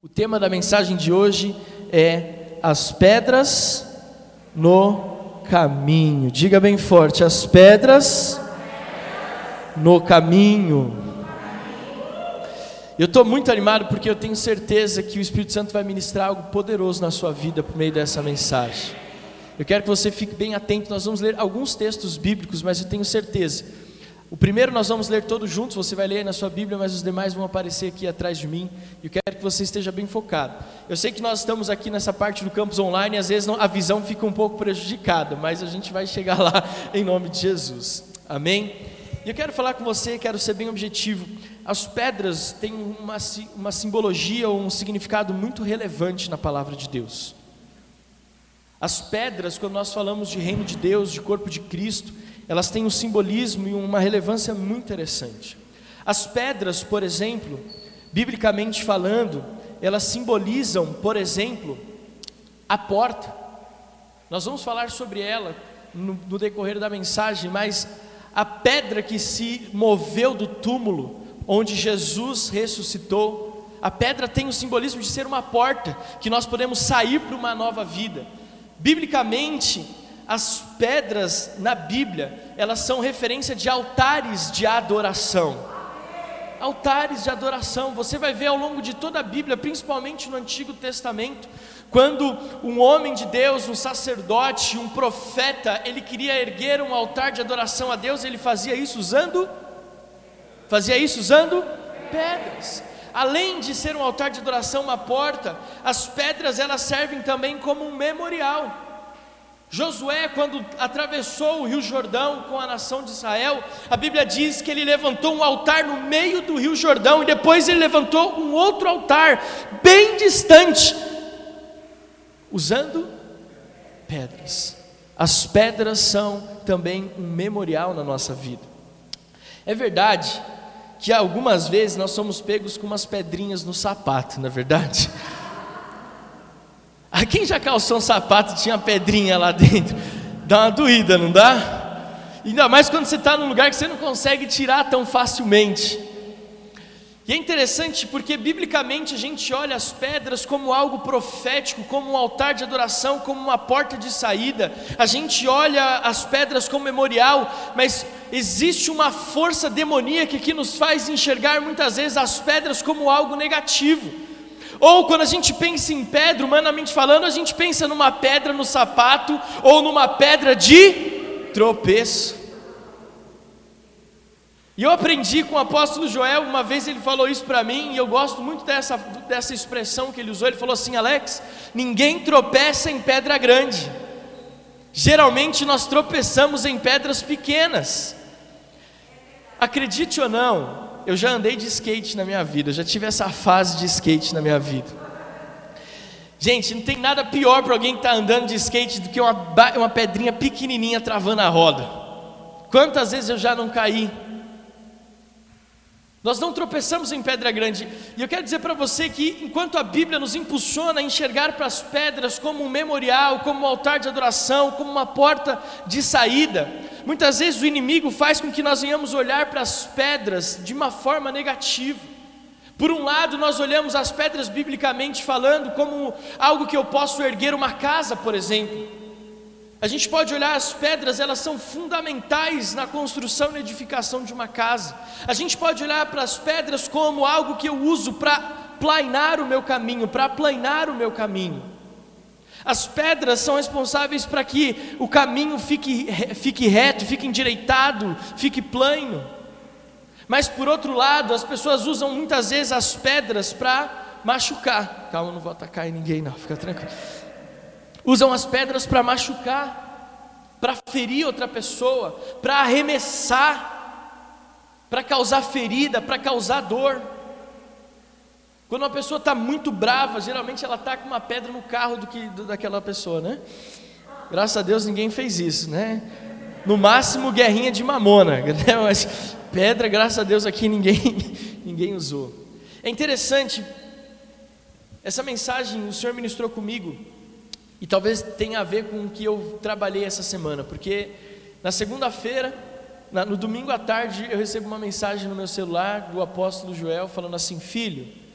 O tema da mensagem de hoje é as pedras no caminho. Diga bem forte: as pedras no caminho. Eu estou muito animado porque eu tenho certeza que o Espírito Santo vai ministrar algo poderoso na sua vida por meio dessa mensagem. Eu quero que você fique bem atento. Nós vamos ler alguns textos bíblicos, mas eu tenho certeza o primeiro nós vamos ler todos juntos, você vai ler na sua Bíblia, mas os demais vão aparecer aqui atrás de mim. Eu quero que você esteja bem focado. Eu sei que nós estamos aqui nessa parte do campus online, e às vezes a visão fica um pouco prejudicada, mas a gente vai chegar lá em nome de Jesus. Amém? E eu quero falar com você, quero ser bem objetivo. As pedras têm uma, uma simbologia ou um significado muito relevante na palavra de Deus. As pedras, quando nós falamos de reino de Deus, de corpo de Cristo, elas têm um simbolismo e uma relevância muito interessante. As pedras, por exemplo, biblicamente falando, elas simbolizam, por exemplo, a porta. Nós vamos falar sobre ela no, no decorrer da mensagem, mas a pedra que se moveu do túmulo, onde Jesus ressuscitou, a pedra tem o simbolismo de ser uma porta que nós podemos sair para uma nova vida. Biblicamente, as pedras na Bíblia, elas são referência de altares de adoração. Altares de adoração, você vai ver ao longo de toda a Bíblia, principalmente no Antigo Testamento, quando um homem de Deus, um sacerdote, um profeta, ele queria erguer um altar de adoração a Deus, ele fazia isso usando fazia isso usando pedras. Além de ser um altar de adoração, uma porta, as pedras elas servem também como um memorial. Josué, quando atravessou o Rio Jordão com a nação de Israel, a Bíblia diz que ele levantou um altar no meio do Rio Jordão e depois ele levantou um outro altar, bem distante, usando pedras. As pedras são também um memorial na nossa vida. É verdade que algumas vezes nós somos pegos com umas pedrinhas no sapato, não é verdade? A quem já calçou um sapato e tinha pedrinha lá dentro? Dá uma doída, não dá? Ainda mais quando você está num lugar que você não consegue tirar tão facilmente. E é interessante porque biblicamente a gente olha as pedras como algo profético, como um altar de adoração, como uma porta de saída. A gente olha as pedras como memorial, mas existe uma força demoníaca que nos faz enxergar muitas vezes as pedras como algo negativo. Ou quando a gente pensa em pedra, humanamente falando, a gente pensa numa pedra no sapato ou numa pedra de tropeço. E eu aprendi com o apóstolo Joel, uma vez ele falou isso para mim, e eu gosto muito dessa, dessa expressão que ele usou. Ele falou assim: Alex, ninguém tropeça em pedra grande, geralmente nós tropeçamos em pedras pequenas. Acredite ou não, eu já andei de skate na minha vida, eu já tive essa fase de skate na minha vida. Gente, não tem nada pior para alguém que está andando de skate do que uma, uma pedrinha pequenininha travando a roda. Quantas vezes eu já não caí? Nós não tropeçamos em pedra grande. E eu quero dizer para você que, enquanto a Bíblia nos impulsiona a enxergar para as pedras como um memorial, como um altar de adoração, como uma porta de saída, muitas vezes o inimigo faz com que nós venhamos olhar para as pedras de uma forma negativa. Por um lado, nós olhamos as pedras biblicamente falando como algo que eu posso erguer uma casa, por exemplo. A gente pode olhar as pedras, elas são fundamentais na construção e edificação de uma casa. A gente pode olhar para as pedras como algo que eu uso para planear o meu caminho, para planear o meu caminho. As pedras são responsáveis para que o caminho fique, fique reto, fique endireitado, fique plano. Mas por outro lado, as pessoas usam muitas vezes as pedras para machucar. Calma, não vou atacar ninguém, não, fica tranquilo usam as pedras para machucar, para ferir outra pessoa, para arremessar, para causar ferida, para causar dor. Quando uma pessoa está muito brava, geralmente ela está com uma pedra no carro do que do, daquela pessoa, né? Graças a Deus ninguém fez isso, né? No máximo guerrinha de mamona, né? mas pedra, graças a Deus aqui ninguém ninguém usou. É interessante essa mensagem o Senhor ministrou comigo e talvez tenha a ver com o que eu trabalhei essa semana, porque na segunda-feira, no domingo à tarde, eu recebo uma mensagem no meu celular do apóstolo Joel falando assim: Filho,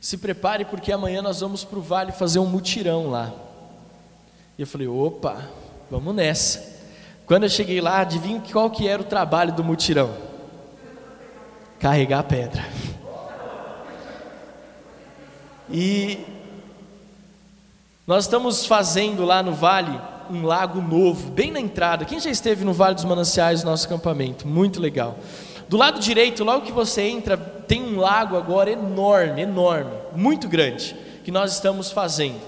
se prepare porque amanhã nós vamos para o vale fazer um mutirão lá. E eu falei, opa, vamos nessa. Quando eu cheguei lá, adivinha qual que era o trabalho do mutirão? Carregar pedra. E nós estamos fazendo lá no vale um lago novo, bem na entrada. Quem já esteve no Vale dos Mananciais, nosso acampamento? Muito legal. Do lado direito, logo que você entra, tem um lago agora enorme, enorme, muito grande, que nós estamos fazendo.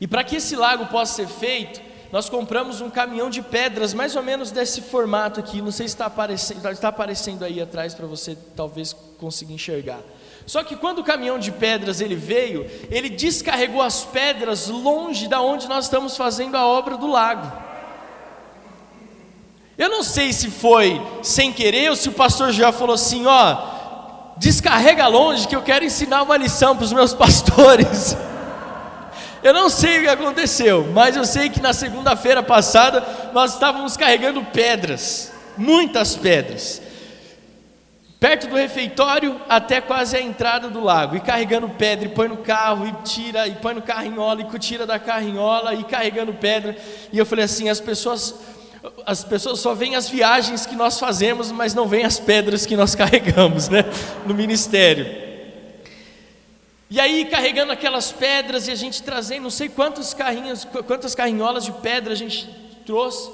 E para que esse lago possa ser feito, nós compramos um caminhão de pedras, mais ou menos desse formato aqui. Não sei se está aparecendo, está aparecendo aí atrás para você talvez consiga enxergar. Só que quando o caminhão de pedras ele veio, ele descarregou as pedras longe da onde nós estamos fazendo a obra do lago. Eu não sei se foi sem querer ou se o pastor já falou assim: ó, descarrega longe que eu quero ensinar uma lição para os meus pastores. Eu não sei o que aconteceu, mas eu sei que na segunda-feira passada nós estávamos carregando pedras, muitas pedras, perto do refeitório até quase a entrada do lago, e carregando pedra, e põe no carro, e tira, e põe no carrinhola, e tira da carrinhola, e carregando pedra. E eu falei assim: as pessoas as pessoas só veem as viagens que nós fazemos, mas não veem as pedras que nós carregamos, né, no ministério. E aí carregando aquelas pedras e a gente trazendo, não sei quantos carrinhos, quantas carrinholas de pedra a gente trouxe,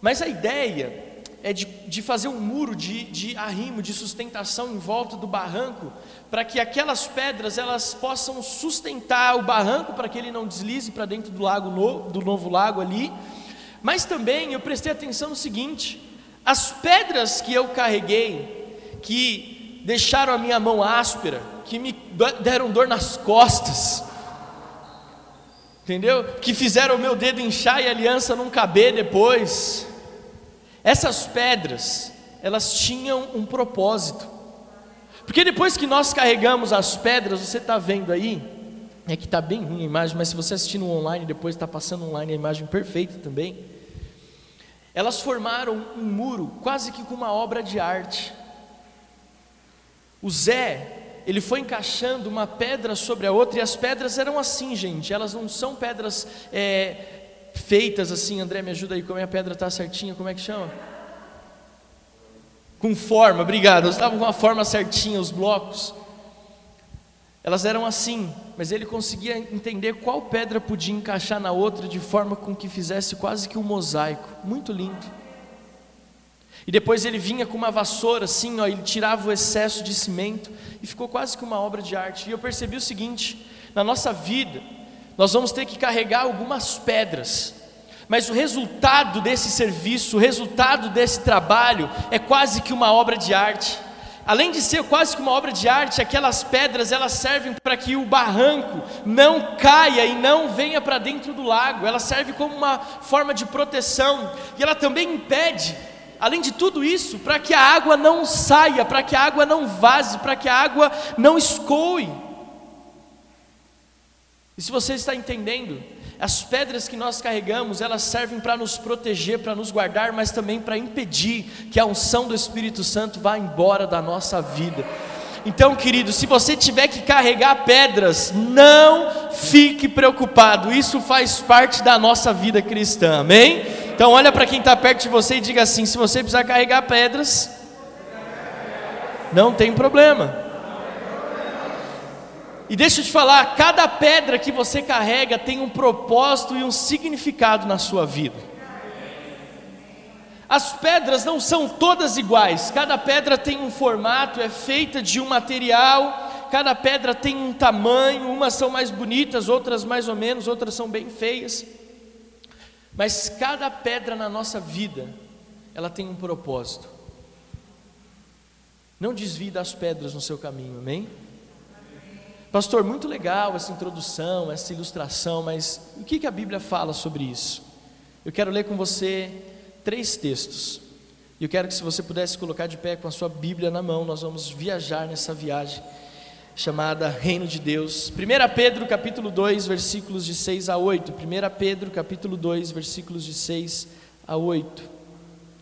mas a ideia é de, de fazer um muro de, de arrimo, de sustentação em volta do barranco, para que aquelas pedras elas possam sustentar o barranco para que ele não deslize para dentro do lago do novo lago ali mas também eu prestei atenção no seguinte: as pedras que eu carreguei, que deixaram a minha mão áspera, que me deram dor nas costas, entendeu? Que fizeram o meu dedo inchar e a aliança não caber depois. Essas pedras, elas tinham um propósito. Porque depois que nós carregamos as pedras, você está vendo aí, é que está bem ruim a imagem, mas se você assistir no online, depois está passando online a imagem perfeita também. Elas formaram um muro, quase que com uma obra de arte. O Zé, ele foi encaixando uma pedra sobre a outra, e as pedras eram assim, gente, elas não são pedras é, feitas assim. André, me ajuda aí, como é a pedra está certinha, como é que chama? Com forma, obrigado. Elas estavam com a forma certinha, os blocos. Elas eram assim, mas ele conseguia entender qual pedra podia encaixar na outra de forma com que fizesse quase que um mosaico, muito lindo. E depois ele vinha com uma vassoura assim, ó, ele tirava o excesso de cimento e ficou quase que uma obra de arte. E eu percebi o seguinte: na nossa vida, nós vamos ter que carregar algumas pedras, mas o resultado desse serviço, o resultado desse trabalho é quase que uma obra de arte. Além de ser quase que uma obra de arte, aquelas pedras elas servem para que o barranco não caia e não venha para dentro do lago. Ela serve como uma forma de proteção e ela também impede, além de tudo isso, para que a água não saia, para que a água não vaze, para que a água não escoe. E se você está entendendo, as pedras que nós carregamos, elas servem para nos proteger, para nos guardar, mas também para impedir que a unção do Espírito Santo vá embora da nossa vida. Então, querido, se você tiver que carregar pedras, não fique preocupado, isso faz parte da nossa vida cristã, amém? Então, olha para quem está perto de você e diga assim: se você precisar carregar pedras, não tem problema. E deixa eu te falar, cada pedra que você carrega tem um propósito e um significado na sua vida. As pedras não são todas iguais, cada pedra tem um formato, é feita de um material, cada pedra tem um tamanho, umas são mais bonitas, outras mais ou menos, outras são bem feias. Mas cada pedra na nossa vida, ela tem um propósito. Não desvie das pedras no seu caminho, amém? Pastor, muito legal essa introdução, essa ilustração, mas o que, que a Bíblia fala sobre isso? Eu quero ler com você três textos. E eu quero que se você pudesse colocar de pé com a sua Bíblia na mão, nós vamos viajar nessa viagem chamada Reino de Deus. 1 Pedro capítulo 2, versículos de 6 a 8. 1 Pedro capítulo 2, versículos de 6 a 8.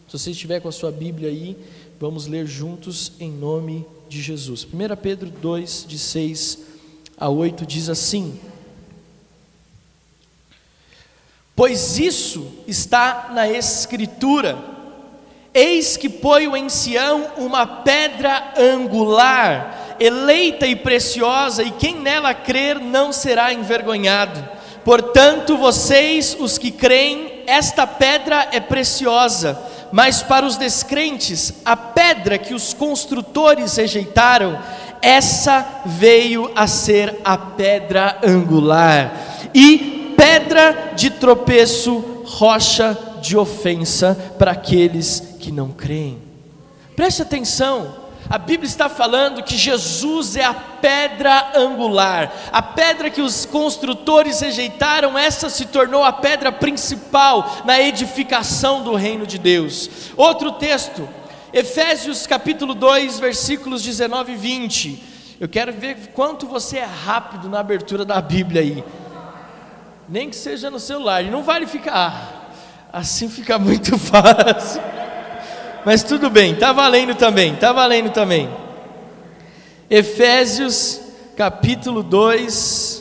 Se você estiver com a sua Bíblia aí, vamos ler juntos em nome de Jesus. 1 Pedro 2, de 6 a 8, diz assim: Pois isso está na Escritura, eis que ponho em Sião uma pedra angular, eleita e preciosa, e quem nela crer não será envergonhado. Portanto, vocês, os que creem, esta pedra é preciosa, mas para os descrentes, a pedra que os construtores rejeitaram, essa veio a ser a pedra angular, e pedra de tropeço, rocha de ofensa para aqueles que não creem. Preste atenção, a Bíblia está falando que Jesus é a pedra angular, a pedra que os construtores rejeitaram, essa se tornou a pedra principal na edificação do reino de Deus. Outro texto, Efésios capítulo 2, versículos 19 e 20. Eu quero ver quanto você é rápido na abertura da Bíblia aí. Nem que seja no celular, não vale ficar. Assim fica muito fácil. Mas tudo bem, tá valendo também, tá valendo também. Efésios capítulo 2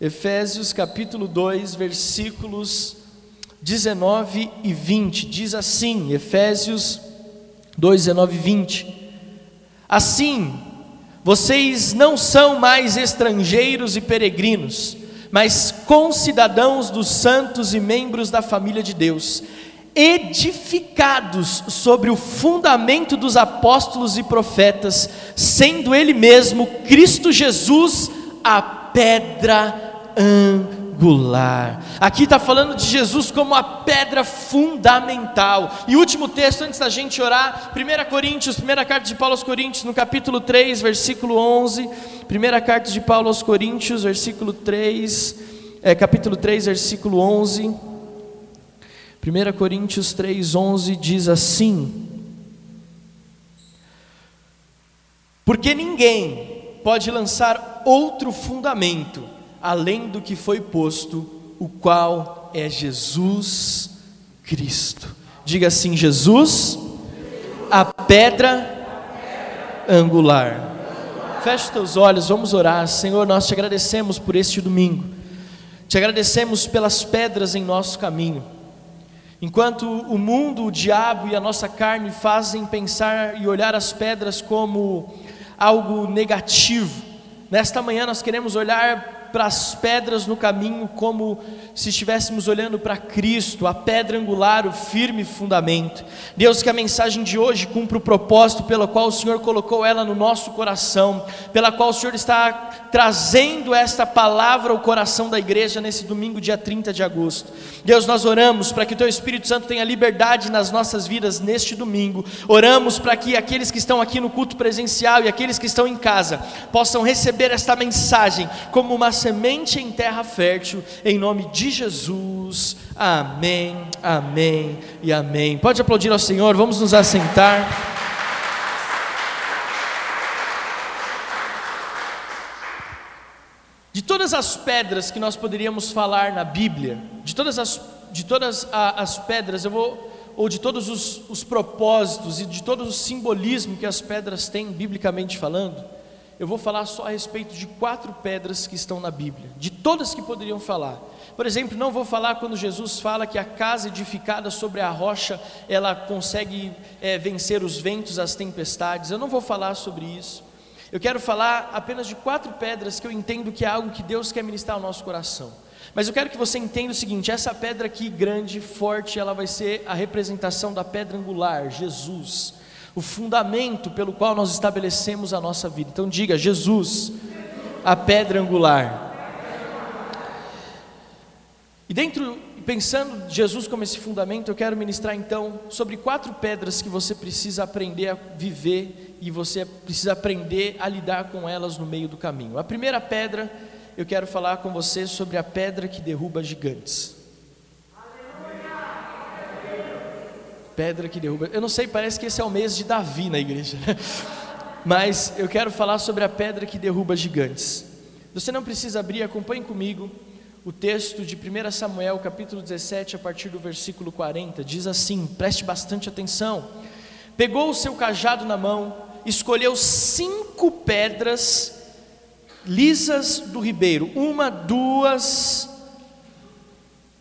Efésios capítulo 2, versículos 19 e 20. Diz assim, Efésios 2, 19 e 20. Assim, vocês não são mais estrangeiros e peregrinos, mas concidadãos dos santos e membros da família de Deus edificados sobre o fundamento dos apóstolos e profetas, sendo Ele mesmo, Cristo Jesus, a pedra angular. Aqui está falando de Jesus como a pedra fundamental. E último texto, antes da gente orar, 1 Coríntios, primeira carta de Paulo aos Coríntios, no capítulo 3, versículo 11. Primeira carta de Paulo aos Coríntios, versículo 3, é, capítulo 3, versículo 11. 1 Coríntios 3,11 diz assim: Porque ninguém pode lançar outro fundamento além do que foi posto, o qual é Jesus Cristo. Diga assim: Jesus, a pedra angular. Feche teus olhos, vamos orar. Senhor, nós te agradecemos por este domingo. Te agradecemos pelas pedras em nosso caminho. Enquanto o mundo, o diabo e a nossa carne fazem pensar e olhar as pedras como algo negativo, nesta manhã nós queremos olhar para as pedras no caminho como se estivéssemos olhando para Cristo, a pedra angular, o firme fundamento. Deus, que a mensagem de hoje cumpra o propósito pelo qual o Senhor colocou ela no nosso coração, pela qual o Senhor está trazendo esta palavra ao coração da igreja nesse domingo, dia 30 de agosto. Deus, nós oramos para que o Teu Espírito Santo tenha liberdade nas nossas vidas neste domingo. Oramos para que aqueles que estão aqui no culto presencial e aqueles que estão em casa possam receber esta mensagem como uma semente em terra fértil, em nome de Jesus. Amém, amém e amém. Pode aplaudir ao Senhor, vamos nos assentar. De todas as pedras que nós poderíamos falar na Bíblia, de todas as, de todas as pedras, eu vou, ou de todos os, os propósitos e de todo o simbolismo que as pedras têm, biblicamente falando, eu vou falar só a respeito de quatro pedras que estão na Bíblia, de todas que poderiam falar. Por exemplo, não vou falar quando Jesus fala que a casa edificada sobre a rocha ela consegue é, vencer os ventos, as tempestades. Eu não vou falar sobre isso. Eu quero falar apenas de quatro pedras que eu entendo que é algo que Deus quer ministrar ao nosso coração. Mas eu quero que você entenda o seguinte: essa pedra aqui, grande, forte, ela vai ser a representação da pedra angular, Jesus o fundamento pelo qual nós estabelecemos a nossa vida. Então diga, Jesus, a pedra angular. E dentro, pensando Jesus como esse fundamento, eu quero ministrar então sobre quatro pedras que você precisa aprender a viver e você precisa aprender a lidar com elas no meio do caminho. A primeira pedra, eu quero falar com você sobre a pedra que derruba gigantes. Pedra que derruba. Eu não sei, parece que esse é o mês de Davi na igreja. Mas eu quero falar sobre a pedra que derruba gigantes. Você não precisa abrir, acompanhe comigo o texto de 1 Samuel, capítulo 17, a partir do versículo 40. Diz assim: preste bastante atenção. Pegou o seu cajado na mão escolheu cinco pedras lisas do ribeiro: uma, duas,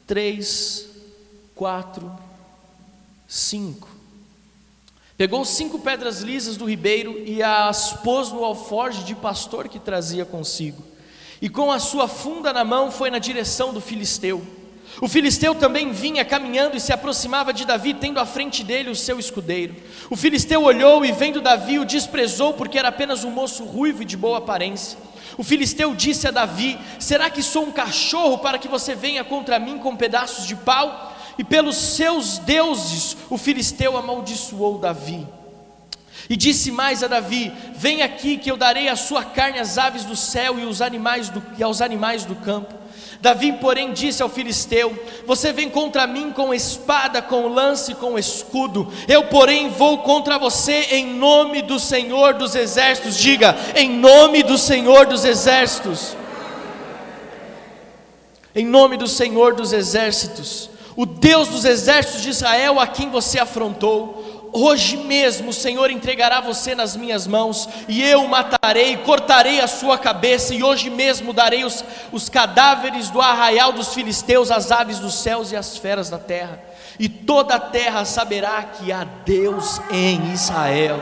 três, quatro, cinco. Pegou cinco pedras lisas do ribeiro e as pôs no alforje de pastor que trazia consigo. E com a sua funda na mão foi na direção do filisteu. O filisteu também vinha caminhando e se aproximava de Davi, tendo à frente dele o seu escudeiro. O filisteu olhou e, vendo Davi, o desprezou, porque era apenas um moço ruivo e de boa aparência. O filisteu disse a Davi: Será que sou um cachorro para que você venha contra mim com pedaços de pau? E pelos seus deuses, o filisteu amaldiçoou Davi. E disse mais a Davi: Vem aqui, que eu darei a sua carne às aves do céu e, os animais do, e aos animais do campo. Davi, porém, disse ao filisteu: Você vem contra mim com espada, com lance, com escudo. Eu, porém, vou contra você em nome do Senhor dos exércitos. Diga, em nome do Senhor dos exércitos. Em nome do Senhor dos exércitos, o Deus dos exércitos de Israel a quem você afrontou, Hoje mesmo o Senhor entregará você nas minhas mãos, e eu o matarei, cortarei a sua cabeça, e hoje mesmo darei os, os cadáveres do arraial dos filisteus, às aves dos céus e às feras da terra, e toda a terra saberá que há Deus em Israel.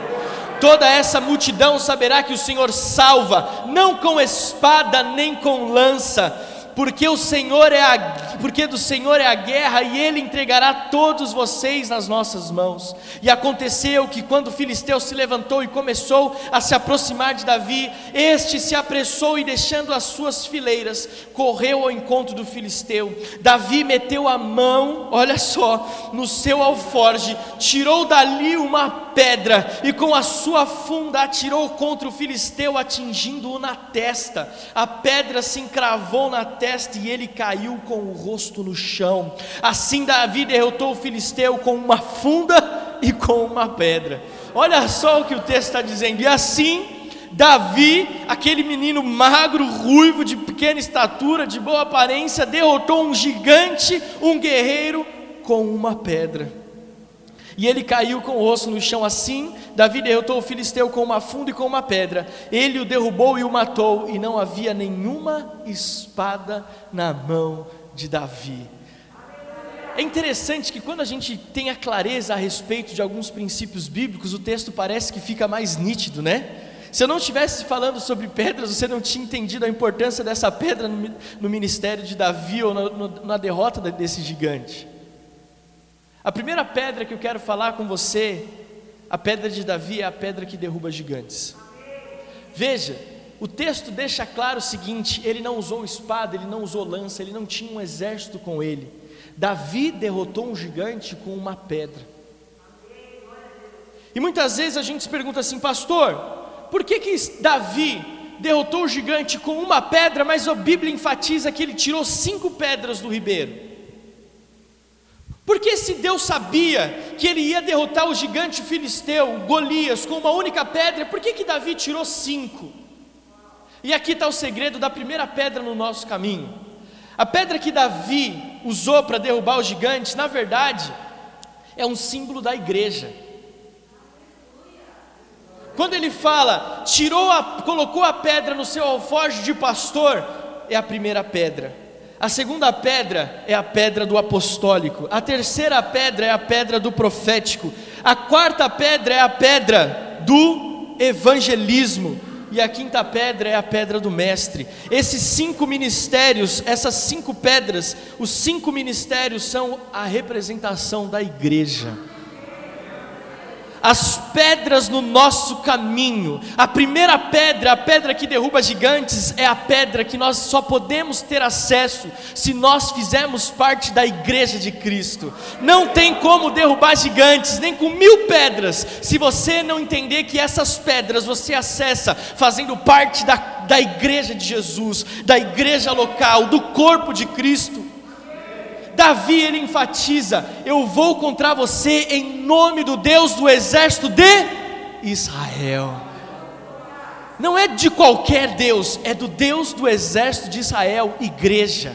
Toda essa multidão saberá que o Senhor salva, não com espada nem com lança, porque o Senhor é a, porque do Senhor é a guerra e ele entregará todos vocês nas nossas mãos. E aconteceu que quando o filisteu se levantou e começou a se aproximar de Davi, este se apressou e deixando as suas fileiras, correu ao encontro do filisteu. Davi meteu a mão, olha só, no seu alforge, tirou dali uma pedra e com a sua funda atirou contra o filisteu, atingindo-o na testa. A pedra se encravou na testa e ele caiu com o rosto no chão. Assim Davi derrotou o filisteu com uma funda e com uma pedra. Olha só o que o texto está dizendo. E assim Davi, aquele menino magro, ruivo, de pequena estatura, de boa aparência, derrotou um gigante, um guerreiro, com uma pedra. E ele caiu com o rosto no chão assim. Davi derrotou o filisteu com uma funda e com uma pedra. Ele o derrubou e o matou, e não havia nenhuma espada na mão de Davi. É interessante que quando a gente tem a clareza a respeito de alguns princípios bíblicos, o texto parece que fica mais nítido, né? Se eu não estivesse falando sobre pedras, você não tinha entendido a importância dessa pedra no, no ministério de Davi ou na, na derrota desse gigante. A primeira pedra que eu quero falar com você, a pedra de Davi, é a pedra que derruba gigantes. Veja, o texto deixa claro o seguinte: ele não usou espada, ele não usou lança, ele não tinha um exército com ele. Davi derrotou um gigante com uma pedra. E muitas vezes a gente se pergunta assim, pastor, por que, que Davi derrotou o gigante com uma pedra, mas a Bíblia enfatiza que ele tirou cinco pedras do ribeiro? Porque se Deus sabia que ele ia derrotar o gigante filisteu, Golias, com uma única pedra, por que, que Davi tirou cinco? E aqui está o segredo da primeira pedra no nosso caminho. A pedra que Davi usou para derrubar os gigantes, na verdade, é um símbolo da igreja. Quando ele fala, tirou a, colocou a pedra no seu alforje de pastor, é a primeira pedra. A segunda pedra é a pedra do apostólico. A terceira pedra é a pedra do profético. A quarta pedra é a pedra do evangelismo. E a quinta pedra é a pedra do mestre. Esses cinco ministérios, essas cinco pedras, os cinco ministérios são a representação da igreja as pedras no nosso caminho. A primeira pedra, a pedra que derruba gigantes, é a pedra que nós só podemos ter acesso se nós fizermos parte da igreja de Cristo. Não tem como derrubar gigantes, nem com mil pedras, se você não entender que essas pedras você acessa fazendo parte da, da igreja de Jesus, da igreja local, do corpo de Cristo. Davi ele enfatiza: Eu vou contra você em nome do Deus do exército de Israel. Não é de qualquer Deus, é do Deus do exército de Israel, igreja.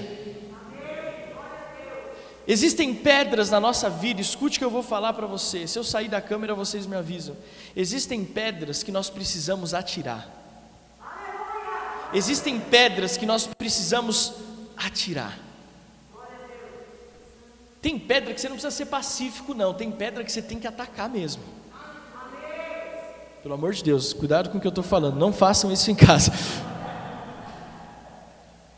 Existem pedras na nossa vida, escute o que eu vou falar para você. Se eu sair da câmera, vocês me avisam. Existem pedras que nós precisamos atirar. Existem pedras que nós precisamos atirar. Tem pedra que você não precisa ser pacífico, não. Tem pedra que você tem que atacar mesmo. Pelo amor de Deus, cuidado com o que eu estou falando. Não façam isso em casa.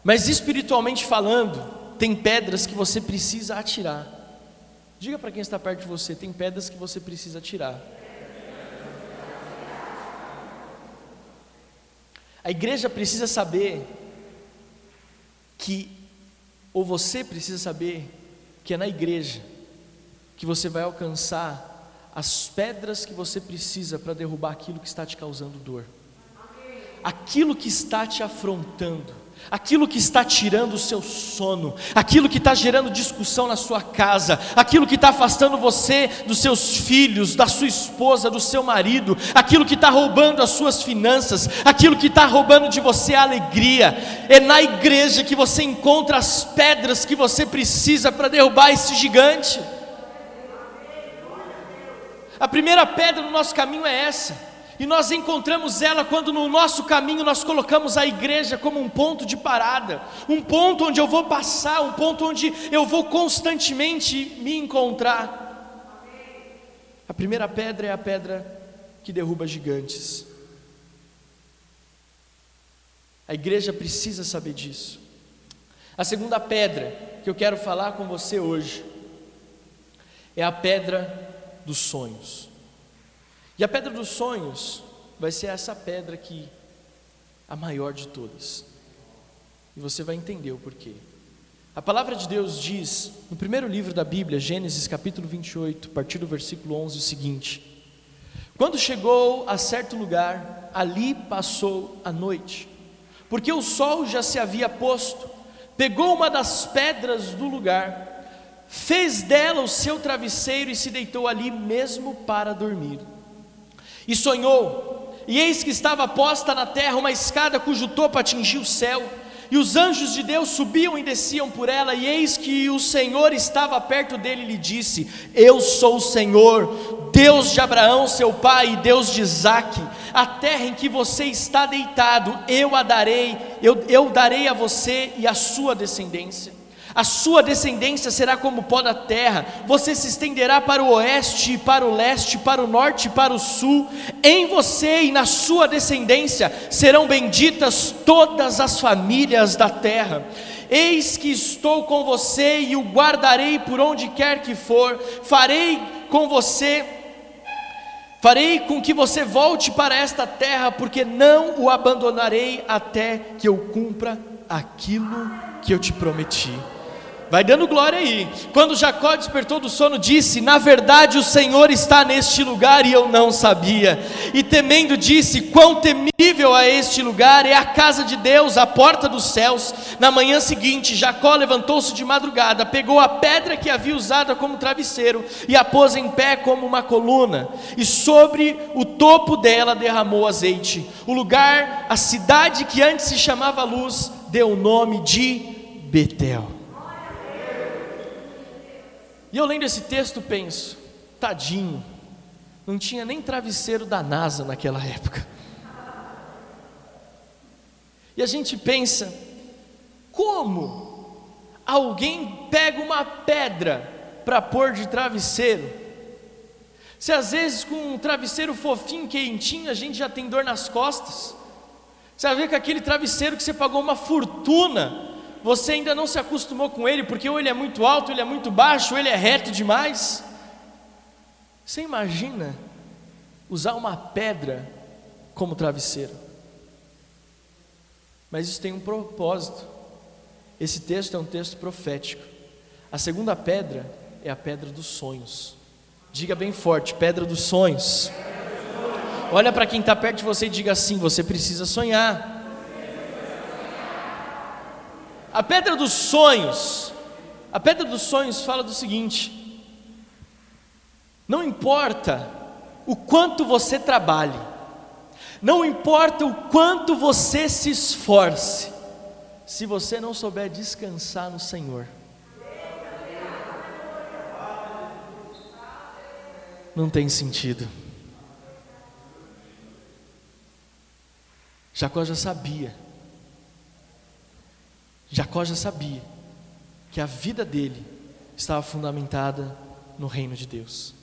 Mas espiritualmente falando, tem pedras que você precisa atirar. Diga para quem está perto de você: tem pedras que você precisa tirar. A igreja precisa saber que, ou você precisa saber, que é na igreja que você vai alcançar as pedras que você precisa para derrubar aquilo que está te causando dor, aquilo que está te afrontando aquilo que está tirando o seu sono, aquilo que está gerando discussão na sua casa, aquilo que está afastando você dos seus filhos, da sua esposa, do seu marido, aquilo que está roubando as suas finanças, aquilo que está roubando de você a alegria. É na igreja que você encontra as pedras que você precisa para derrubar esse gigante. A primeira pedra no nosso caminho é essa. E nós encontramos ela quando no nosso caminho nós colocamos a igreja como um ponto de parada, um ponto onde eu vou passar, um ponto onde eu vou constantemente me encontrar. A primeira pedra é a pedra que derruba gigantes. A igreja precisa saber disso. A segunda pedra que eu quero falar com você hoje é a pedra dos sonhos. E a pedra dos sonhos vai ser essa pedra aqui, a maior de todas. E você vai entender o porquê. A palavra de Deus diz, no primeiro livro da Bíblia, Gênesis capítulo 28, a partir do versículo 11, o seguinte: Quando chegou a certo lugar, ali passou a noite, porque o sol já se havia posto, pegou uma das pedras do lugar, fez dela o seu travesseiro e se deitou ali mesmo para dormir. E sonhou, e eis que estava posta na terra uma escada cujo topo atingia o céu, e os anjos de Deus subiam e desciam por ela, e eis que o Senhor estava perto dele e lhe disse: Eu sou o Senhor, Deus de Abraão, seu pai, e Deus de Isaque. A terra em que você está deitado, eu a darei, eu, eu darei a você e a sua descendência a sua descendência será como pó da terra, você se estenderá para o oeste, para o leste, para o norte e para o sul. Em você e na sua descendência serão benditas todas as famílias da terra. Eis que estou com você e o guardarei por onde quer que for, farei com você Farei com que você volte para esta terra, porque não o abandonarei até que eu cumpra aquilo que eu te prometi. Vai dando glória aí. Quando Jacó despertou do sono, disse: Na verdade, o Senhor está neste lugar e eu não sabia. E temendo, disse: Quão temível é este lugar! É a casa de Deus, a porta dos céus. Na manhã seguinte, Jacó levantou-se de madrugada, pegou a pedra que havia usada como travesseiro e a pôs em pé como uma coluna. E sobre o topo dela derramou azeite. O lugar, a cidade que antes se chamava Luz, deu o nome de Betel. E eu lendo esse texto penso, tadinho, não tinha nem travesseiro da NASA naquela época. E a gente pensa, como alguém pega uma pedra para pôr de travesseiro? Se às vezes com um travesseiro fofinho, quentinho, a gente já tem dor nas costas. Você vai ver que aquele travesseiro que você pagou uma fortuna, você ainda não se acostumou com ele, porque ou ele é muito alto, ou ele é muito baixo, ou ele é reto demais. Você imagina usar uma pedra como travesseiro? Mas isso tem um propósito. Esse texto é um texto profético. A segunda pedra é a pedra dos sonhos. Diga bem forte: pedra dos sonhos. Olha para quem está perto de você e diga assim: você precisa sonhar. A pedra dos sonhos, a pedra dos sonhos fala do seguinte: não importa o quanto você trabalhe, não importa o quanto você se esforce, se você não souber descansar no Senhor, não tem sentido. Jacó já sabia Jacó já sabia que a vida dele estava fundamentada no reino de Deus.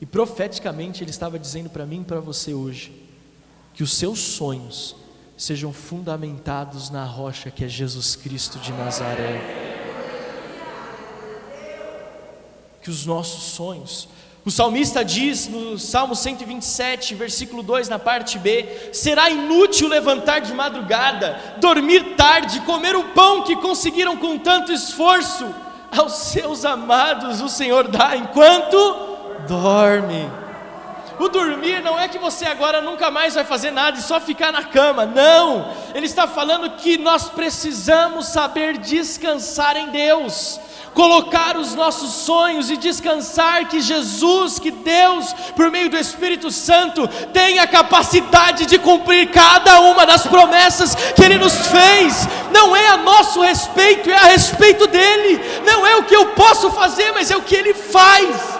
E profeticamente ele estava dizendo para mim e para você hoje que os seus sonhos sejam fundamentados na rocha que é Jesus Cristo de Nazaré. Que os nossos sonhos o salmista diz no Salmo 127, versículo 2, na parte B: Será inútil levantar de madrugada, dormir tarde, comer o pão que conseguiram com tanto esforço. Aos seus amados o Senhor dá enquanto dorme. O dormir não é que você agora nunca mais vai fazer nada e só ficar na cama, não. Ele está falando que nós precisamos saber descansar em Deus colocar os nossos sonhos e descansar que Jesus, que Deus, por meio do Espírito Santo, tem a capacidade de cumprir cada uma das promessas que Ele nos fez. Não é a nosso respeito, é a respeito dele. Não é o que eu posso fazer, mas é o que Ele faz.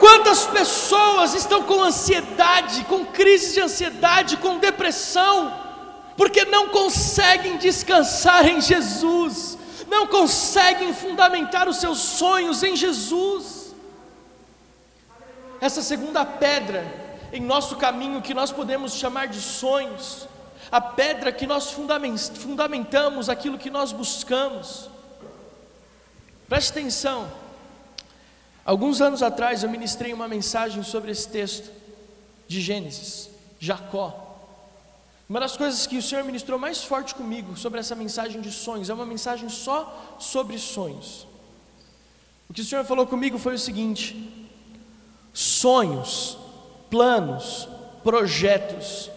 Quantas pessoas estão com ansiedade, com crises de ansiedade, com depressão, porque não conseguem descansar em Jesus não conseguem fundamentar os seus sonhos em Jesus. Essa segunda pedra em nosso caminho, que nós podemos chamar de sonhos, a pedra que nós fundamentamos aquilo que nós buscamos. Preste atenção, alguns anos atrás eu ministrei uma mensagem sobre esse texto de Gênesis, Jacó. Uma das coisas que o Senhor ministrou mais forte comigo sobre essa mensagem de sonhos é uma mensagem só sobre sonhos. O que o Senhor falou comigo foi o seguinte: sonhos, planos, projetos,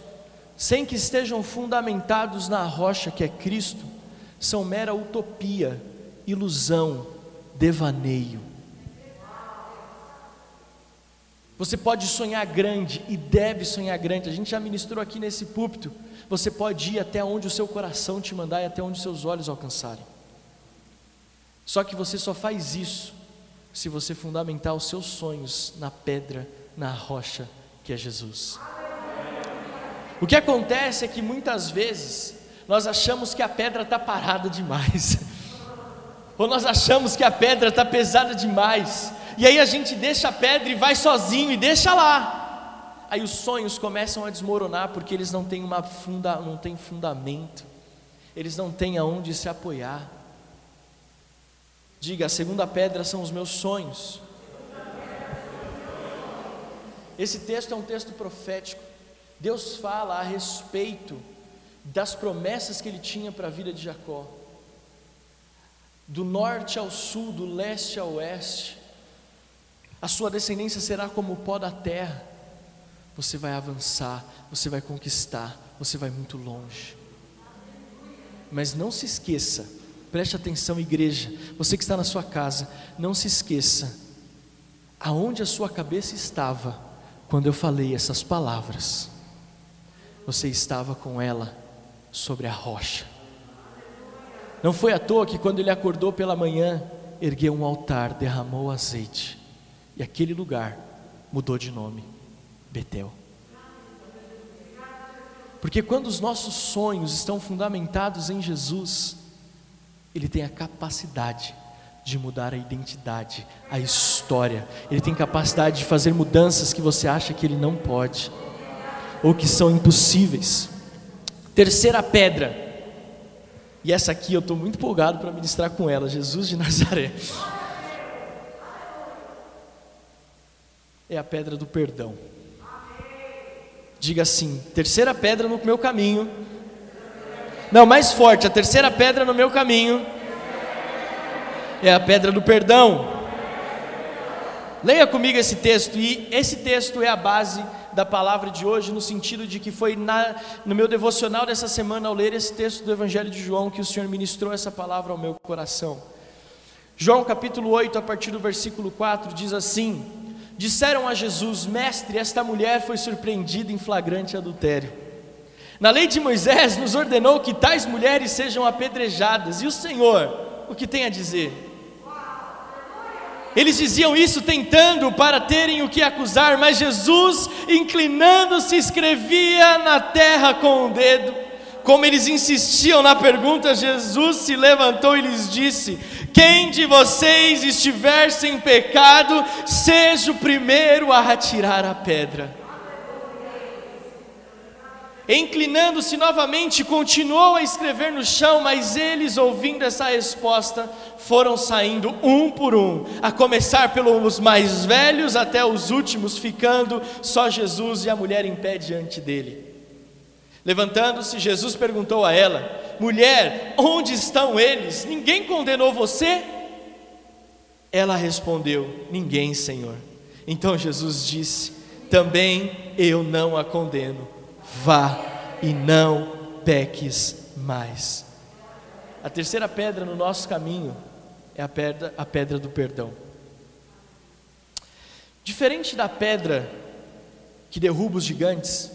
sem que estejam fundamentados na rocha que é Cristo, são mera utopia, ilusão, devaneio. Você pode sonhar grande e deve sonhar grande. A gente já ministrou aqui nesse púlpito. Você pode ir até onde o seu coração te mandar e até onde os seus olhos alcançarem. Só que você só faz isso se você fundamentar os seus sonhos na pedra, na rocha que é Jesus. O que acontece é que muitas vezes nós achamos que a pedra está parada demais, ou nós achamos que a pedra está pesada demais, e aí a gente deixa a pedra e vai sozinho e deixa lá. Aí os sonhos começam a desmoronar porque eles não têm uma funda, não têm fundamento. Eles não têm aonde se apoiar. Diga, a segunda pedra são os meus sonhos. Esse texto é um texto profético. Deus fala a respeito das promessas que ele tinha para a vida de Jacó. Do norte ao sul, do leste ao oeste, a sua descendência será como o pó da terra. Você vai avançar, você vai conquistar, você vai muito longe. Mas não se esqueça, preste atenção, igreja, você que está na sua casa, não se esqueça, aonde a sua cabeça estava quando eu falei essas palavras. Você estava com ela sobre a rocha. Não foi à toa que quando ele acordou pela manhã, ergueu um altar, derramou azeite e aquele lugar mudou de nome, Betel. Porque quando os nossos sonhos estão fundamentados em Jesus, Ele tem a capacidade de mudar a identidade, a história, Ele tem capacidade de fazer mudanças que você acha que Ele não pode, ou que são impossíveis. Terceira pedra, e essa aqui eu estou muito empolgado para ministrar com ela, Jesus de Nazaré. É a pedra do perdão. Diga assim: terceira pedra no meu caminho. Não, mais forte, a terceira pedra no meu caminho é a pedra do perdão. Leia comigo esse texto, e esse texto é a base da palavra de hoje, no sentido de que foi na, no meu devocional dessa semana, ao ler esse texto do Evangelho de João, que o Senhor ministrou essa palavra ao meu coração. João capítulo 8, a partir do versículo 4, diz assim: disseram a Jesus: Mestre, esta mulher foi surpreendida em flagrante adultério. Na lei de Moisés nos ordenou que tais mulheres sejam apedrejadas, e o Senhor, o que tem a dizer? Eles diziam isso tentando para terem o que acusar, mas Jesus, inclinando-se, escrevia na terra com o dedo. Como eles insistiam na pergunta, Jesus se levantou e lhes disse: Quem de vocês estiver sem pecado, seja o primeiro a atirar a pedra. Inclinando-se novamente, continuou a escrever no chão, mas eles, ouvindo essa resposta, foram saindo um por um, a começar pelos mais velhos até os últimos, ficando só Jesus e a mulher em pé diante dele. Levantando-se, Jesus perguntou a ela: Mulher, onde estão eles? Ninguém condenou você? Ela respondeu: Ninguém, Senhor. Então Jesus disse: Também eu não a condeno. Vá e não peques mais. A terceira pedra no nosso caminho é a pedra, a pedra do perdão. Diferente da pedra que derruba os gigantes,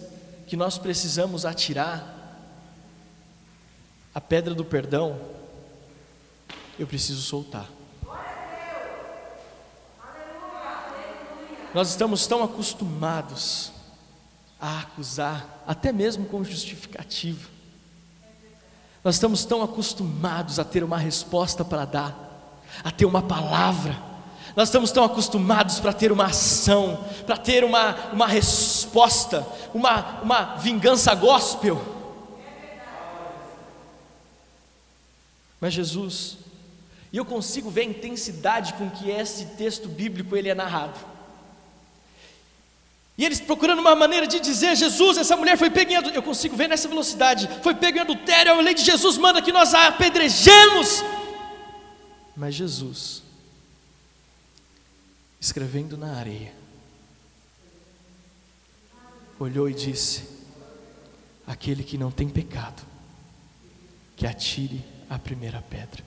que nós precisamos atirar, a pedra do perdão, eu preciso soltar. Nós estamos tão acostumados a acusar, até mesmo com justificativa. Nós estamos tão acostumados a ter uma resposta para dar, a ter uma palavra. Nós estamos tão acostumados para ter uma ação, para ter uma, uma resposta, uma, uma vingança gospel. Mas Jesus, e eu consigo ver a intensidade com que esse texto bíblico ele é narrado. E eles procurando uma maneira de dizer: Jesus, essa mulher foi pega em adultério. Eu consigo ver nessa velocidade. Foi pega em adultério. A lei de Jesus manda que nós a apedrejemos. Mas Jesus, escrevendo na areia, olhou e disse: Aquele que não tem pecado, que atire a primeira pedra.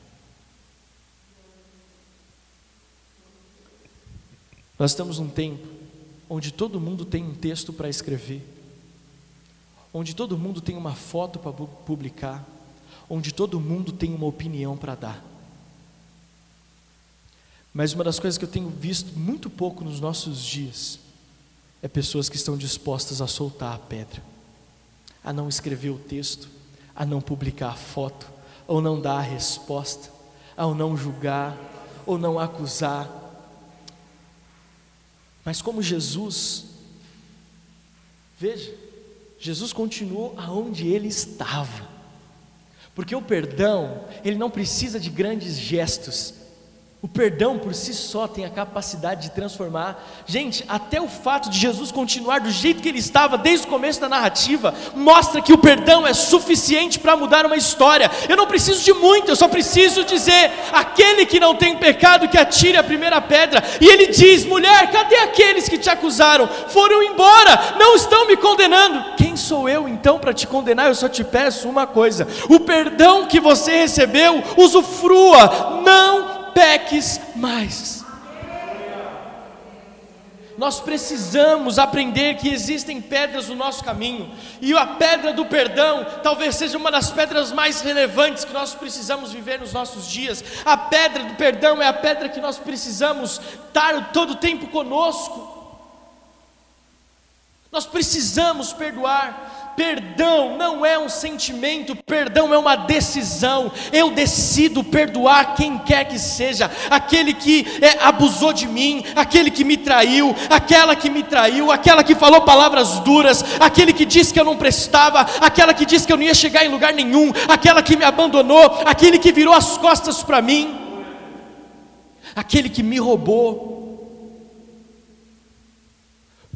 Nós estamos num tempo onde todo mundo tem um texto para escrever, onde todo mundo tem uma foto para publicar, onde todo mundo tem uma opinião para dar. Mas uma das coisas que eu tenho visto muito pouco nos nossos dias é pessoas que estão dispostas a soltar a pedra, a não escrever o texto, a não publicar a foto, ou não dar a resposta, ao não julgar, ou não acusar, mas como Jesus, veja, Jesus continuou aonde ele estava. Porque o perdão, ele não precisa de grandes gestos, o perdão por si só tem a capacidade de transformar. Gente, até o fato de Jesus continuar do jeito que ele estava desde o começo da narrativa, mostra que o perdão é suficiente para mudar uma história. Eu não preciso de muito, eu só preciso dizer: aquele que não tem pecado, que atire a primeira pedra. E ele diz: mulher, cadê aqueles que te acusaram? Foram embora, não estão me condenando. Quem sou eu então para te condenar? Eu só te peço uma coisa: o perdão que você recebeu, usufrua, não peques mais. Nós precisamos aprender que existem pedras no nosso caminho, e a pedra do perdão talvez seja uma das pedras mais relevantes que nós precisamos viver nos nossos dias. A pedra do perdão é a pedra que nós precisamos estar todo o tempo conosco. Nós precisamos perdoar. Perdão não é um sentimento, perdão é uma decisão. Eu decido perdoar quem quer que seja, aquele que é, abusou de mim, aquele que me traiu, aquela que me traiu, aquela que falou palavras duras, aquele que disse que eu não prestava, aquela que disse que eu não ia chegar em lugar nenhum, aquela que me abandonou, aquele que virou as costas para mim, aquele que me roubou.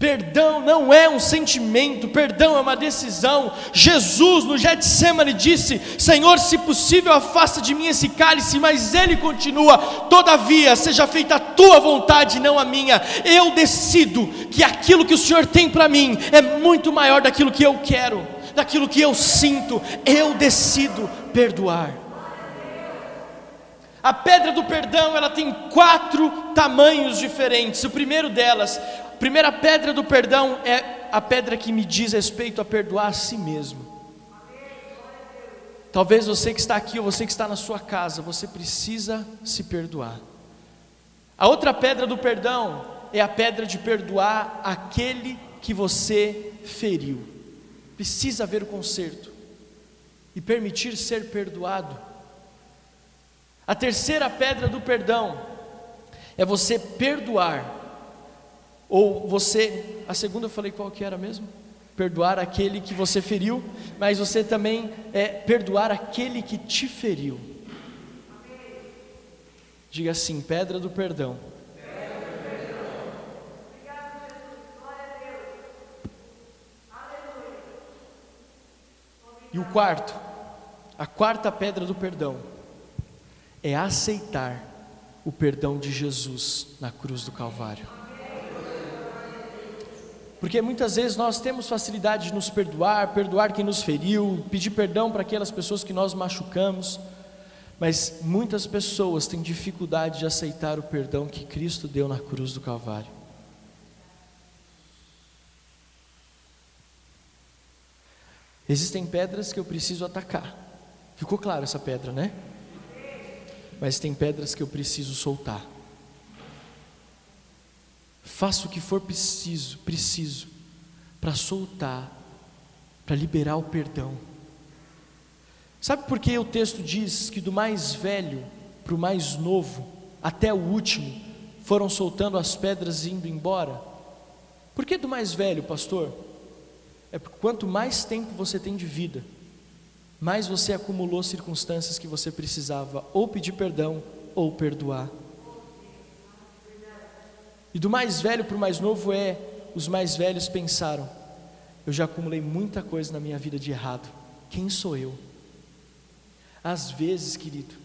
Perdão não é um sentimento, perdão é uma decisão. Jesus no Getsemane disse: Senhor, se possível, afasta de mim esse cálice, mas ele continua: Todavia, seja feita a tua vontade, não a minha. Eu decido que aquilo que o Senhor tem para mim é muito maior daquilo que eu quero, daquilo que eu sinto. Eu decido perdoar. A pedra do perdão, ela tem quatro tamanhos diferentes. O primeiro delas Primeira pedra do perdão é a pedra que me diz respeito a perdoar a si mesmo. Talvez você que está aqui ou você que está na sua casa, você precisa se perdoar. A outra pedra do perdão é a pedra de perdoar aquele que você feriu. Precisa haver o conserto e permitir ser perdoado. A terceira pedra do perdão é você perdoar ou você, a segunda eu falei qual que era mesmo? Perdoar aquele que você feriu, mas você também é perdoar aquele que te feriu. Diga assim: pedra do perdão. E o quarto, a quarta pedra do perdão, é aceitar o perdão de Jesus na cruz do Calvário. Porque muitas vezes nós temos facilidade de nos perdoar, perdoar quem nos feriu, pedir perdão para aquelas pessoas que nós machucamos, mas muitas pessoas têm dificuldade de aceitar o perdão que Cristo deu na cruz do Calvário. Existem pedras que eu preciso atacar. Ficou claro essa pedra, né? Mas tem pedras que eu preciso soltar. Faça o que for preciso, preciso para soltar, para liberar o perdão. Sabe por que o texto diz que do mais velho para o mais novo, até o último, foram soltando as pedras e indo embora? Por que do mais velho, pastor? É porque quanto mais tempo você tem de vida, mais você acumulou circunstâncias que você precisava ou pedir perdão ou perdoar. E do mais velho para o mais novo é: os mais velhos pensaram, eu já acumulei muita coisa na minha vida de errado, quem sou eu? Às vezes, querido,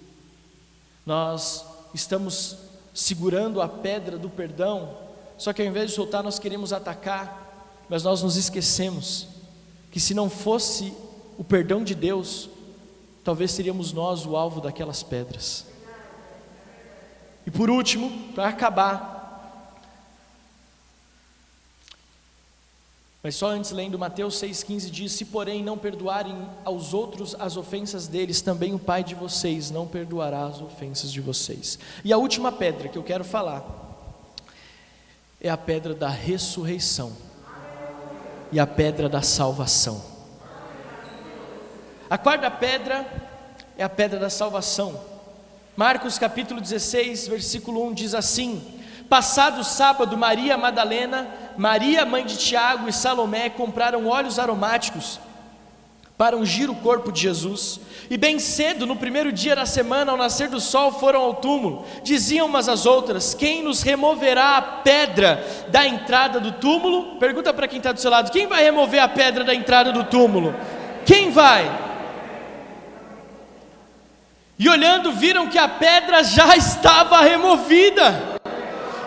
nós estamos segurando a pedra do perdão, só que ao invés de soltar, nós queremos atacar, mas nós nos esquecemos que se não fosse o perdão de Deus, talvez seríamos nós o alvo daquelas pedras. E por último, para acabar, Mas só antes, lendo Mateus 6,15, diz: Se, porém, não perdoarem aos outros as ofensas deles, também o Pai de vocês não perdoará as ofensas de vocês. E a última pedra que eu quero falar é a pedra da ressurreição e a pedra da salvação. A quarta pedra é a pedra da salvação. Marcos capítulo 16, versículo 1 diz assim: Passado sábado, Maria Madalena, Maria, mãe de Tiago e Salomé compraram óleos aromáticos para ungir o corpo de Jesus. E bem cedo, no primeiro dia da semana, ao nascer do sol, foram ao túmulo. Diziam umas às outras: Quem nos removerá a pedra da entrada do túmulo? Pergunta para quem está do seu lado: Quem vai remover a pedra da entrada do túmulo? Quem vai? E olhando, viram que a pedra já estava removida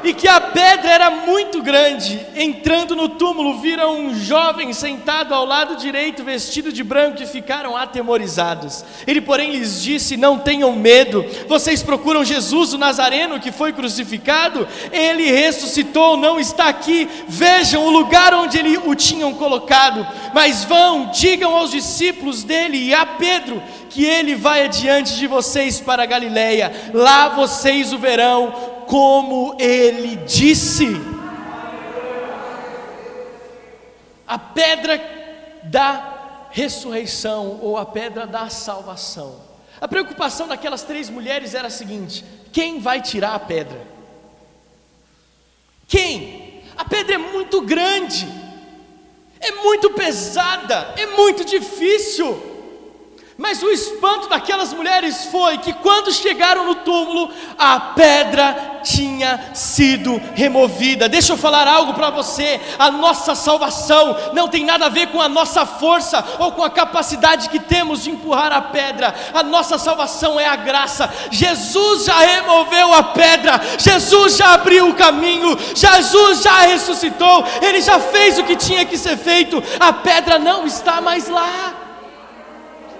e que a pedra era muito grande. Entrando no túmulo, viram um jovem sentado ao lado direito, vestido de branco, e ficaram atemorizados. Ele, porém, lhes disse: Não tenham medo, vocês procuram Jesus, o Nazareno, que foi crucificado. Ele ressuscitou, não está aqui. Vejam o lugar onde ele o tinham colocado. Mas vão, digam aos discípulos dele e a Pedro que ele vai adiante de vocês para a Galileia. Lá vocês o verão como ele disse. A pedra da ressurreição ou a pedra da salvação. A preocupação daquelas três mulheres era a seguinte: quem vai tirar a pedra? Quem? A pedra é muito grande, é muito pesada, é muito difícil. Mas o espanto daquelas mulheres foi que quando chegaram no túmulo, a pedra tinha sido removida. Deixa eu falar algo para você: a nossa salvação não tem nada a ver com a nossa força ou com a capacidade que temos de empurrar a pedra. A nossa salvação é a graça. Jesus já removeu a pedra, Jesus já abriu o caminho, Jesus já ressuscitou, ele já fez o que tinha que ser feito. A pedra não está mais lá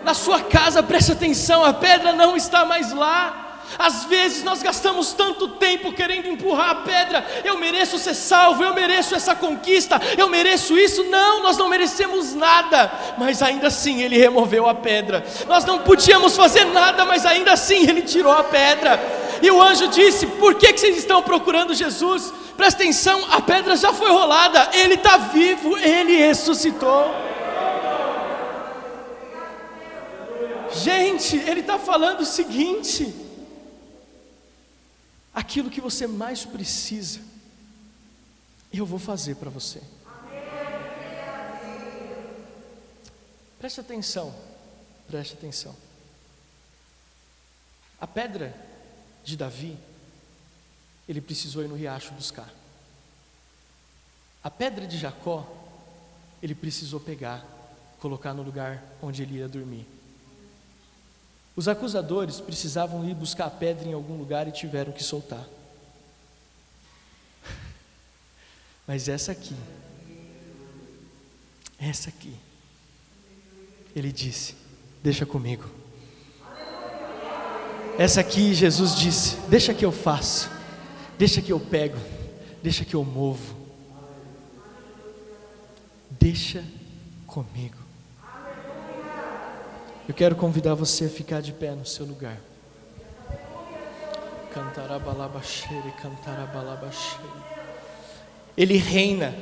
na sua casa, preste atenção, a pedra não está mais lá. Às vezes nós gastamos tanto tempo querendo empurrar a pedra. Eu mereço ser salvo, eu mereço essa conquista, eu mereço isso. Não, nós não merecemos nada, mas ainda assim Ele removeu a pedra. Nós não podíamos fazer nada, mas ainda assim Ele tirou a pedra. E o anjo disse: Por que, que vocês estão procurando Jesus? Presta atenção, a pedra já foi rolada, ele está vivo, ele ressuscitou. Gente, ele está falando o seguinte: aquilo que você mais precisa, eu vou fazer para você. Preste atenção, preste atenção. A pedra de Davi, ele precisou ir no riacho buscar. A pedra de Jacó, ele precisou pegar, colocar no lugar onde ele ia dormir. Os acusadores precisavam ir buscar a pedra em algum lugar e tiveram que soltar. Mas essa aqui, essa aqui, ele disse: Deixa comigo. Essa aqui, Jesus disse: Deixa que eu faço, deixa que eu pego, deixa que eu movo. Deixa comigo. Eu quero convidar você a ficar de pé no seu lugar. Cantarabalabachere, cantarabalabachere. Ele reina,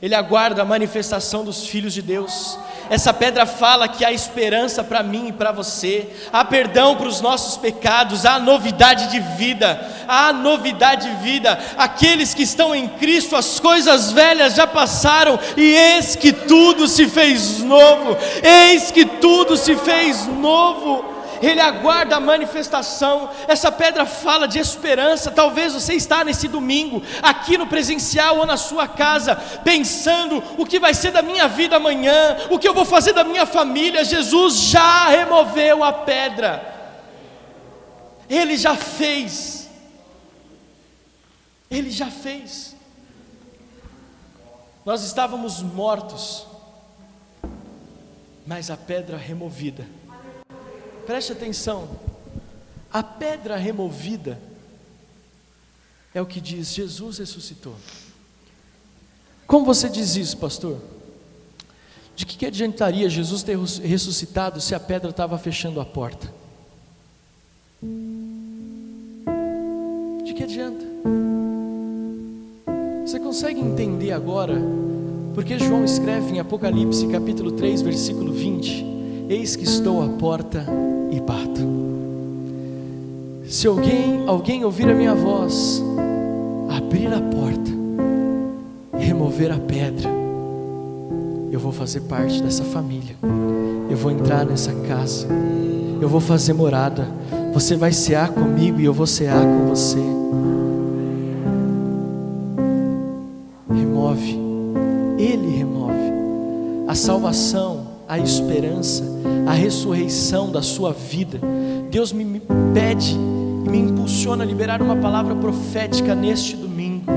ele aguarda a manifestação dos filhos de Deus. Essa pedra fala que há esperança para mim e para você, há perdão para os nossos pecados, há novidade de vida, há novidade de vida. Aqueles que estão em Cristo, as coisas velhas já passaram e eis que tudo se fez novo. Eis que tudo se fez novo ele aguarda a manifestação. Essa pedra fala de esperança. Talvez você está nesse domingo, aqui no presencial ou na sua casa, pensando o que vai ser da minha vida amanhã, o que eu vou fazer da minha família. Jesus já removeu a pedra. Ele já fez. Ele já fez. Nós estávamos mortos, mas a pedra removida Preste atenção. A pedra removida é o que diz: Jesus ressuscitou. Como você diz isso, pastor? De que, que adiantaria Jesus ter ressuscitado se a pedra estava fechando a porta? De que adianta? Você consegue entender agora porque João escreve em Apocalipse capítulo 3, versículo 20: Eis que estou à porta e bato. Se alguém, alguém ouvir a minha voz, abrir a porta, remover a pedra, eu vou fazer parte dessa família. Eu vou entrar nessa casa. Eu vou fazer morada. Você vai cear comigo e eu vou cear com você. Remove. Ele remove. A salvação, a esperança, a ressurreição da sua vida. Deus me pede e me impulsiona a liberar uma palavra profética neste domingo.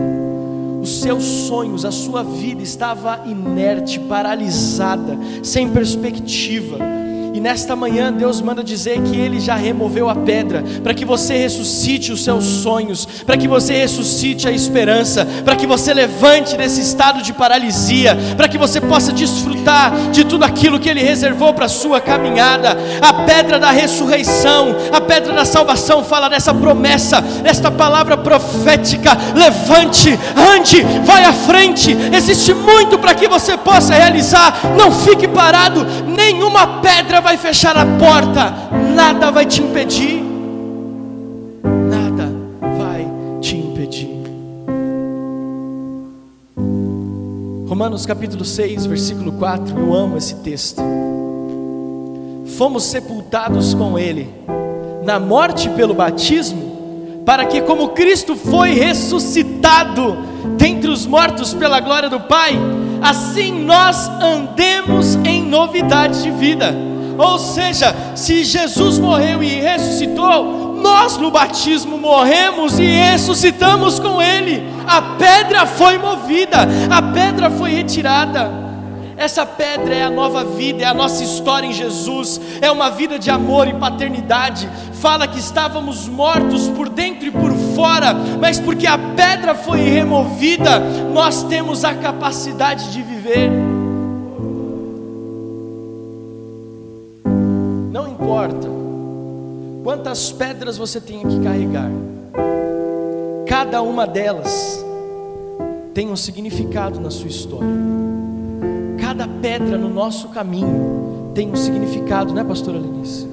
Os seus sonhos, a sua vida estava inerte, paralisada, sem perspectiva e nesta manhã Deus manda dizer que Ele já removeu a pedra, para que você ressuscite os seus sonhos, para que você ressuscite a esperança, para que você levante desse estado de paralisia, para que você possa desfrutar de tudo aquilo que Ele reservou para a sua caminhada. A pedra da ressurreição, a pedra da salvação fala dessa promessa, desta palavra profética: levante, ande, vai à frente. Existe muito para que você possa realizar. Não fique parado, nenhuma pedra vai fechar a porta, nada vai te impedir. Nada vai te impedir. Romanos capítulo 6, versículo 4, eu amo esse texto. Fomos sepultados com Ele na morte pelo batismo, para que, como Cristo foi ressuscitado dentre os mortos pela glória do Pai, assim nós andemos em novidade de vida. Ou seja, se Jesus morreu e ressuscitou, nós no batismo morremos e ressuscitamos com Ele. A pedra foi movida, a pedra foi retirada. Essa pedra é a nova vida, é a nossa história em Jesus, é uma vida de amor e paternidade. Fala que estávamos mortos por dentro e por fora, mas porque a pedra foi removida, nós temos a capacidade de viver. Quantas pedras você tenha que carregar, Cada uma delas tem um significado na sua história. Cada pedra no nosso caminho tem um significado, né, pastora Lenice?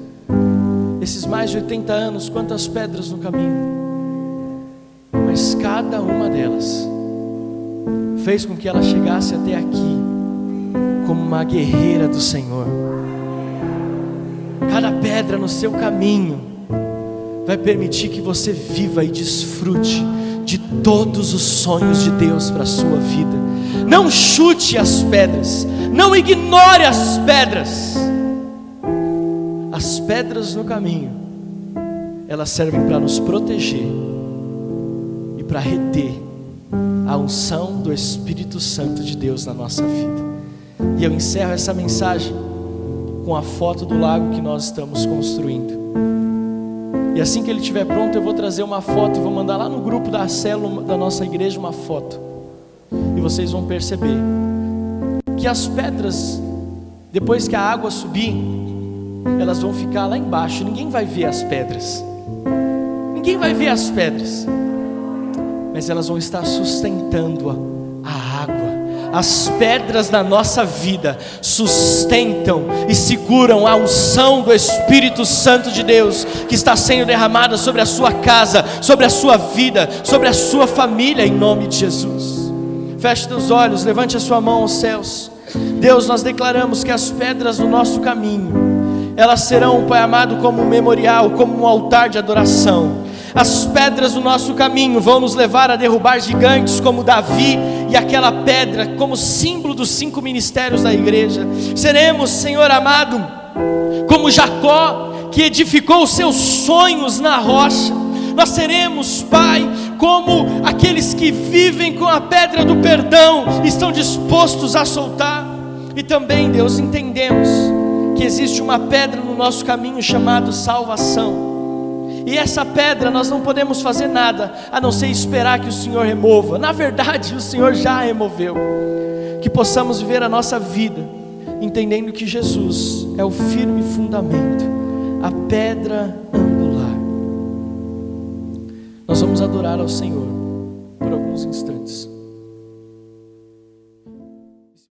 Esses mais de 80 anos, quantas pedras no caminho? Mas cada uma delas fez com que ela chegasse até aqui como uma guerreira do Senhor. Pedra no seu caminho vai permitir que você viva e desfrute de todos os sonhos de Deus para a sua vida. Não chute as pedras, não ignore as pedras. As pedras no caminho, elas servem para nos proteger e para reter a unção do Espírito Santo de Deus na nossa vida. E eu encerro essa mensagem com a foto do lago que nós estamos construindo. E assim que ele estiver pronto, eu vou trazer uma foto e vou mandar lá no grupo da célula da nossa igreja uma foto. E vocês vão perceber que as pedras, depois que a água subir, elas vão ficar lá embaixo. Ninguém vai ver as pedras. Ninguém vai ver as pedras. Mas elas vão estar sustentando a, as pedras da nossa vida sustentam e seguram a unção do Espírito Santo de Deus que está sendo derramada sobre a sua casa, sobre a sua vida, sobre a sua família, em nome de Jesus. Feche seus olhos, levante a sua mão aos céus. Deus, nós declaramos que as pedras do nosso caminho, elas serão, Pai amado, como um memorial, como um altar de adoração as pedras do nosso caminho vão nos levar a derrubar gigantes como Davi e aquela pedra, como símbolo dos cinco ministérios da igreja. Seremos, Senhor amado, como Jacó, que edificou os seus sonhos na rocha. Nós seremos, Pai, como aqueles que vivem com a pedra do perdão, estão dispostos a soltar. E também, Deus, entendemos que existe uma pedra no nosso caminho chamado salvação. E essa pedra nós não podemos fazer nada a não ser esperar que o Senhor remova. Na verdade, o Senhor já removeu. Que possamos viver a nossa vida entendendo que Jesus é o firme fundamento, a pedra angular. Nós vamos adorar ao Senhor por alguns instantes.